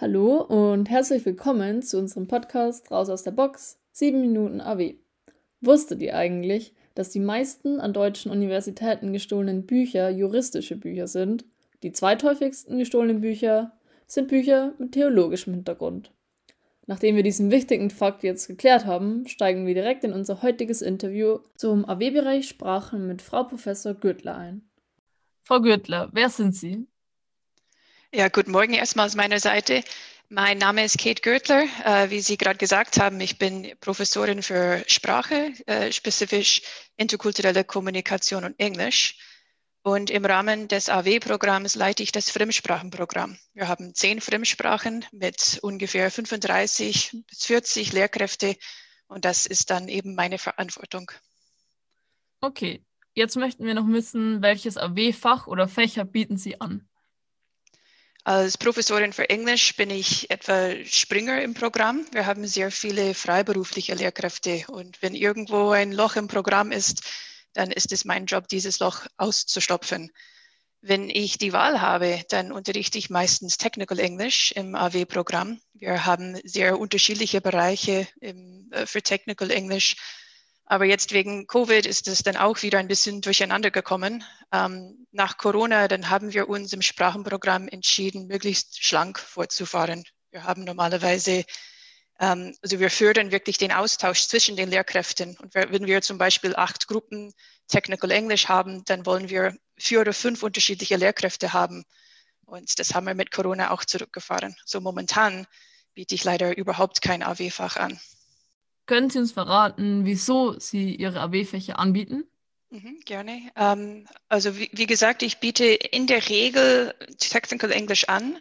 Hallo und herzlich willkommen zu unserem Podcast Raus aus der Box 7 Minuten AW. Wusstet ihr eigentlich, dass die meisten an deutschen Universitäten gestohlenen Bücher juristische Bücher sind? Die zweithäufigsten gestohlenen Bücher sind Bücher mit theologischem Hintergrund. Nachdem wir diesen wichtigen Fakt jetzt geklärt haben, steigen wir direkt in unser heutiges Interview zum AW-Bereich Sprachen mit Frau Professor Gürtler ein. Frau Gürtler, wer sind Sie? Ja, guten Morgen erstmal aus meiner Seite. Mein Name ist Kate Görtler. Äh, wie Sie gerade gesagt haben, ich bin Professorin für Sprache, äh, spezifisch interkulturelle Kommunikation und Englisch. Und im Rahmen des AW-Programms leite ich das Fremdsprachenprogramm. Wir haben zehn Fremdsprachen mit ungefähr 35 bis 40 Lehrkräfte und das ist dann eben meine Verantwortung. Okay, jetzt möchten wir noch wissen, welches AW-Fach oder Fächer bieten Sie an? Als Professorin für Englisch bin ich etwa Springer im Programm. Wir haben sehr viele freiberufliche Lehrkräfte und wenn irgendwo ein Loch im Programm ist, dann ist es mein Job, dieses Loch auszustopfen. Wenn ich die Wahl habe, dann unterrichte ich meistens Technical English im AW-Programm. Wir haben sehr unterschiedliche Bereiche im, äh, für Technical English aber jetzt wegen Covid ist es dann auch wieder ein bisschen durcheinander gekommen. Ähm, nach Corona, dann haben wir uns im Sprachenprogramm entschieden, möglichst schlank fortzufahren. Wir haben normalerweise, ähm, also wir fördern wirklich den Austausch zwischen den Lehrkräften. Und wenn wir zum Beispiel acht Gruppen Technical English haben, dann wollen wir vier oder fünf unterschiedliche Lehrkräfte haben. Und das haben wir mit Corona auch zurückgefahren. So momentan biete ich leider überhaupt kein AW-Fach an. Können Sie uns verraten, wieso Sie Ihre AW-Fächer anbieten? Mhm, gerne. Ähm, also wie, wie, gesagt, ich biete in der Regel Technical English an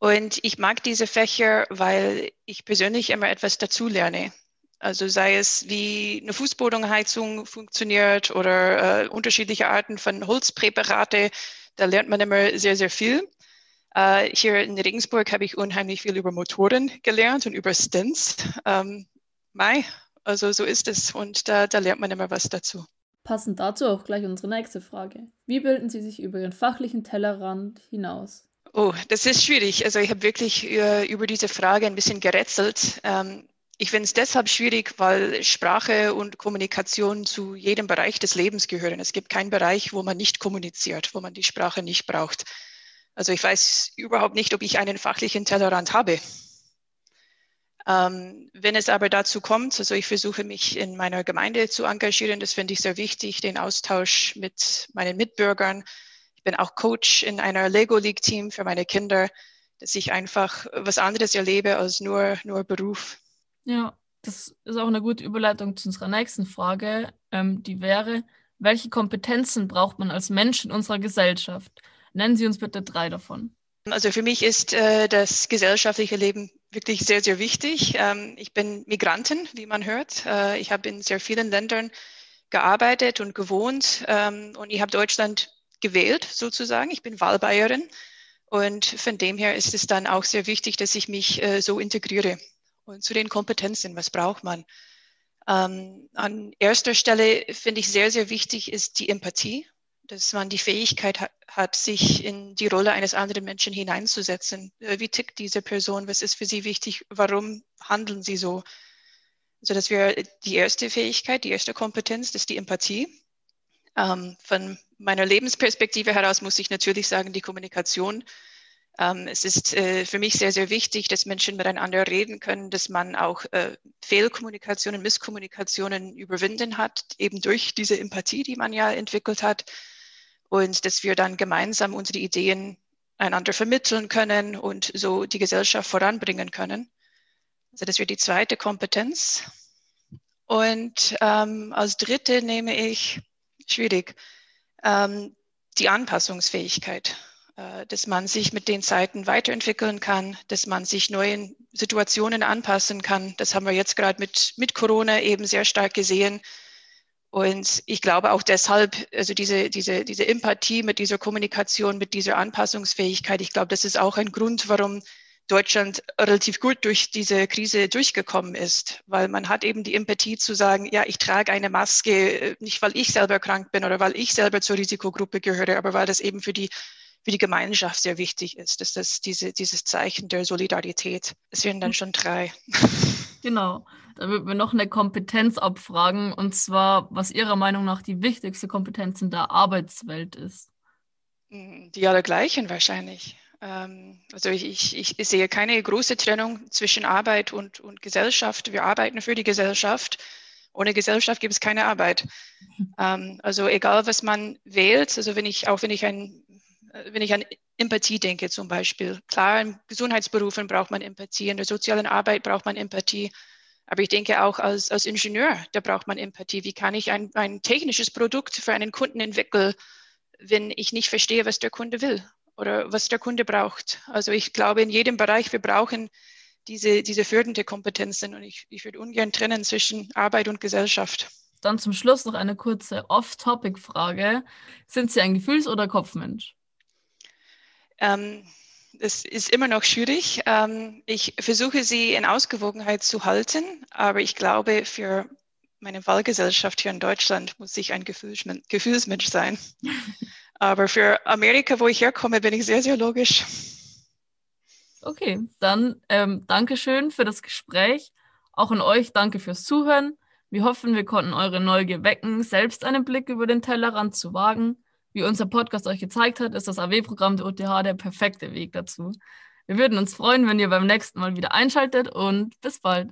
und ich mag diese Fächer, weil ich persönlich immer etwas dazulerne. Also sei es, wie eine Fußbodenheizung funktioniert oder äh, unterschiedliche Arten von Holzpräparate, da lernt man immer sehr, sehr viel. Äh, hier in Regensburg habe ich unheimlich viel über Motoren gelernt und über Stints. Ähm, Mai, also so ist es und da, da lernt man immer was dazu. Passend dazu auch gleich unsere nächste Frage. Wie bilden Sie sich über Ihren fachlichen Tellerrand hinaus? Oh, das ist schwierig. Also ich habe wirklich äh, über diese Frage ein bisschen gerätselt. Ähm, ich finde es deshalb schwierig, weil Sprache und Kommunikation zu jedem Bereich des Lebens gehören. Es gibt keinen Bereich, wo man nicht kommuniziert, wo man die Sprache nicht braucht. Also ich weiß überhaupt nicht, ob ich einen fachlichen Tellerrand habe. Ähm, wenn es aber dazu kommt, also ich versuche mich in meiner Gemeinde zu engagieren, das finde ich sehr wichtig, den Austausch mit meinen Mitbürgern. Ich bin auch Coach in einer Lego League Team für meine Kinder, dass ich einfach was anderes erlebe als nur, nur Beruf. Ja, das ist auch eine gute Überleitung zu unserer nächsten Frage. Ähm, die wäre, welche Kompetenzen braucht man als Mensch in unserer Gesellschaft? Nennen Sie uns bitte drei davon. Also für mich ist äh, das gesellschaftliche Leben wirklich sehr, sehr wichtig. Ähm, ich bin Migrantin, wie man hört. Äh, ich habe in sehr vielen Ländern gearbeitet und gewohnt ähm, und ich habe Deutschland gewählt sozusagen. Ich bin Wahlbayerin und von dem her ist es dann auch sehr wichtig, dass ich mich äh, so integriere. Und zu den Kompetenzen, was braucht man? Ähm, an erster Stelle finde ich sehr, sehr wichtig ist die Empathie dass man die Fähigkeit hat, sich in die Rolle eines anderen Menschen hineinzusetzen. Äh, wie tickt diese Person? Was ist für sie wichtig? Warum handeln sie so? Also das wäre die erste Fähigkeit, die erste Kompetenz, das ist die Empathie. Ähm, von meiner Lebensperspektive heraus muss ich natürlich sagen, die Kommunikation. Ähm, es ist äh, für mich sehr, sehr wichtig, dass Menschen miteinander reden können, dass man auch äh, Fehlkommunikationen, Misskommunikationen überwinden hat, eben durch diese Empathie, die man ja entwickelt hat und dass wir dann gemeinsam unsere Ideen einander vermitteln können und so die Gesellschaft voranbringen können. Also das wäre die zweite Kompetenz. Und ähm, als dritte nehme ich, schwierig, ähm, die Anpassungsfähigkeit, äh, dass man sich mit den Zeiten weiterentwickeln kann, dass man sich neuen Situationen anpassen kann. Das haben wir jetzt gerade mit, mit Corona eben sehr stark gesehen und ich glaube auch deshalb, also diese, diese, diese Empathie mit dieser Kommunikation, mit dieser Anpassungsfähigkeit, ich glaube, das ist auch ein Grund, warum Deutschland relativ gut durch diese Krise durchgekommen ist, weil man hat eben die Empathie zu sagen, ja, ich trage eine Maske, äh, nicht weil ich selber krank bin oder weil ich selber zur Risikogruppe gehöre, aber weil das eben für die, für die Gemeinschaft sehr wichtig ist. Das ist diese, dieses Zeichen der Solidarität. Es wären dann schon drei. Genau. Da würden wir noch eine Kompetenz abfragen, und zwar, was Ihrer Meinung nach die wichtigste Kompetenz in der Arbeitswelt ist. Hm, die allergleichen wahrscheinlich. Ähm, also ich, ich, ich sehe keine große Trennung zwischen Arbeit und, und Gesellschaft. Wir arbeiten für die Gesellschaft. Ohne Gesellschaft gibt es keine Arbeit. Ähm, also egal, was man wählt, also wenn ich, auch wenn ich ein, wenn ich an Empathie denke zum Beispiel. Klar, in Gesundheitsberufen braucht man Empathie, in der sozialen Arbeit braucht man Empathie. Aber ich denke auch als, als Ingenieur, da braucht man Empathie. Wie kann ich ein, ein technisches Produkt für einen Kunden entwickeln, wenn ich nicht verstehe, was der Kunde will oder was der Kunde braucht? Also ich glaube, in jedem Bereich, wir brauchen diese, diese fördernde Kompetenzen und ich, ich würde ungern trennen zwischen Arbeit und Gesellschaft. Dann zum Schluss noch eine kurze Off-Topic-Frage. Sind Sie ein Gefühls- oder Kopfmensch? Ähm, es ist immer noch schwierig. Ähm, ich versuche sie in Ausgewogenheit zu halten, aber ich glaube, für meine Wahlgesellschaft hier in Deutschland muss ich ein Gefühlsmensch, Gefühlsmensch sein. aber für Amerika, wo ich herkomme, bin ich sehr, sehr logisch. Okay, dann ähm, Dankeschön für das Gespräch. Auch an euch danke fürs Zuhören. Wir hoffen, wir konnten eure Neugier wecken, selbst einen Blick über den Tellerrand zu wagen. Wie unser Podcast euch gezeigt hat, ist das AW-Programm der UTH der perfekte Weg dazu. Wir würden uns freuen, wenn ihr beim nächsten Mal wieder einschaltet und bis bald.